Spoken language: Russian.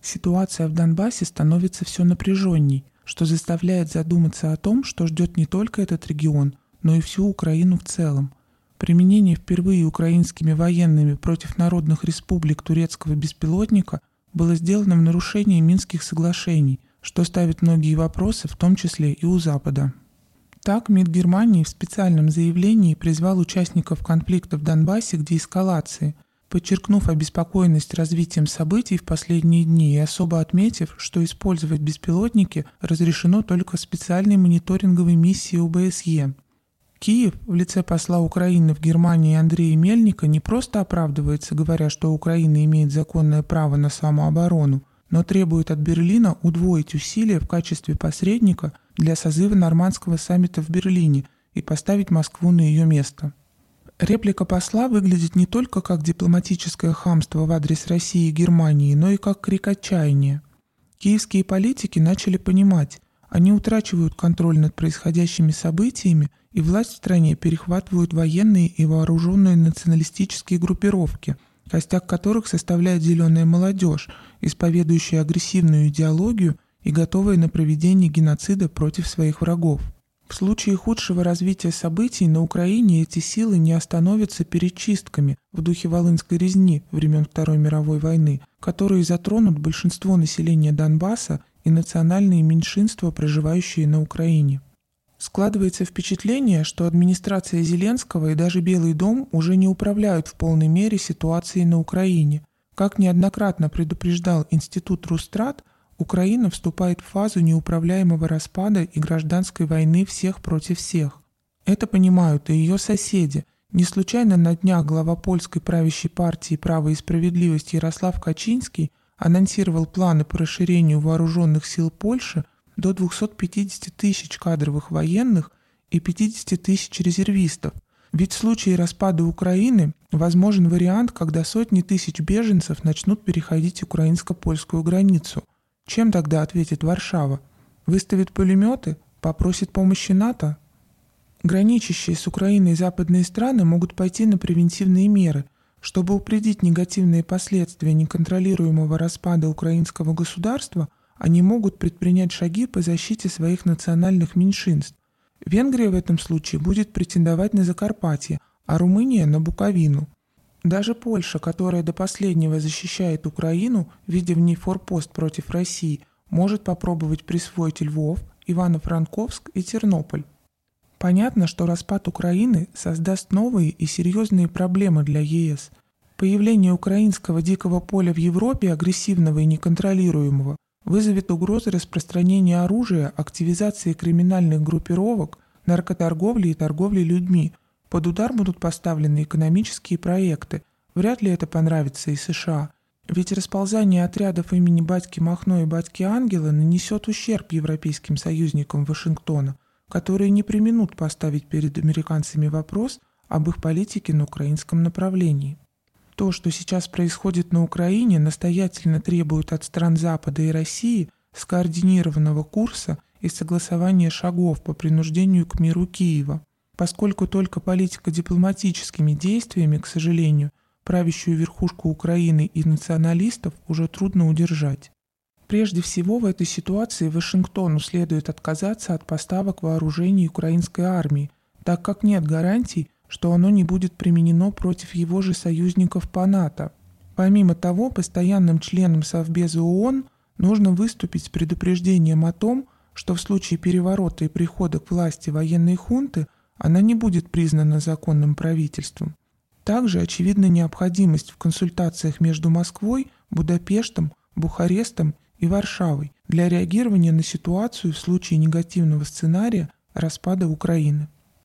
Ситуация в Донбассе становится все напряженней, что заставляет задуматься о том, что ждет не только этот регион, но и всю Украину в целом. Применение впервые украинскими военными против народных республик турецкого беспилотника было сделано в нарушении Минских соглашений, что ставит многие вопросы, в том числе и у Запада. Так, МИД Германии в специальном заявлении призвал участников конфликта в Донбассе к деэскалации, подчеркнув обеспокоенность развитием событий в последние дни и особо отметив, что использовать беспилотники разрешено только специальной мониторинговой миссии ОБСЕ – Киев в лице посла Украины в Германии Андрея Мельника не просто оправдывается, говоря, что Украина имеет законное право на самооборону, но требует от Берлина удвоить усилия в качестве посредника для созыва нормандского саммита в Берлине и поставить Москву на ее место. Реплика посла выглядит не только как дипломатическое хамство в адрес России и Германии, но и как крик отчаяния. Киевские политики начали понимать, они утрачивают контроль над происходящими событиями и власть в стране перехватывают военные и вооруженные националистические группировки, костяк которых составляет зеленая молодежь, исповедующая агрессивную идеологию и готовая на проведение геноцида против своих врагов. В случае худшего развития событий на Украине эти силы не остановятся перед чистками в духе Волынской резни времен Второй мировой войны, которые затронут большинство населения Донбасса и национальные меньшинства, проживающие на Украине. Складывается впечатление, что администрация Зеленского и даже Белый дом уже не управляют в полной мере ситуацией на Украине. Как неоднократно предупреждал Институт Рустрат, Украина вступает в фазу неуправляемого распада и гражданской войны всех против всех. Это понимают и ее соседи. Не случайно на днях глава польской правящей партии «Право и справедливость» Ярослав Качинский анонсировал планы по расширению вооруженных сил Польши – до 250 тысяч кадровых военных и 50 тысяч резервистов. Ведь в случае распада Украины возможен вариант, когда сотни тысяч беженцев начнут переходить украинско-польскую границу. Чем тогда ответит Варшава? Выставит пулеметы? Попросит помощи НАТО? Граничащие с Украиной западные страны могут пойти на превентивные меры, чтобы упредить негативные последствия неконтролируемого распада украинского государства – они могут предпринять шаги по защите своих национальных меньшинств. Венгрия в этом случае будет претендовать на Закарпатье, а Румыния – на Буковину. Даже Польша, которая до последнего защищает Украину, видя в ней форпост против России, может попробовать присвоить Львов, Ивано-Франковск и Тернополь. Понятно, что распад Украины создаст новые и серьезные проблемы для ЕС. Появление украинского дикого поля в Европе, агрессивного и неконтролируемого, вызовет угрозы распространения оружия, активизации криминальных группировок, наркоторговли и торговли людьми. Под удар будут поставлены экономические проекты. Вряд ли это понравится и США. Ведь расползание отрядов имени батьки Махно и батьки Ангела нанесет ущерб европейским союзникам Вашингтона, которые не применут поставить перед американцами вопрос об их политике на украинском направлении. То, что сейчас происходит на Украине, настоятельно требует от стран Запада и России скоординированного курса и согласования шагов по принуждению к миру Киева, поскольку только политико-дипломатическими действиями, к сожалению, правящую верхушку Украины и националистов уже трудно удержать. Прежде всего в этой ситуации Вашингтону следует отказаться от поставок вооружений украинской армии, так как нет гарантий, что оно не будет применено против его же союзников по НАТО. Помимо того, постоянным членам Совбеза ООН нужно выступить с предупреждением о том, что в случае переворота и прихода к власти военной хунты она не будет признана законным правительством. Также очевидна необходимость в консультациях между Москвой, Будапештом, Бухарестом и Варшавой для реагирования на ситуацию в случае негативного сценария распада Украины.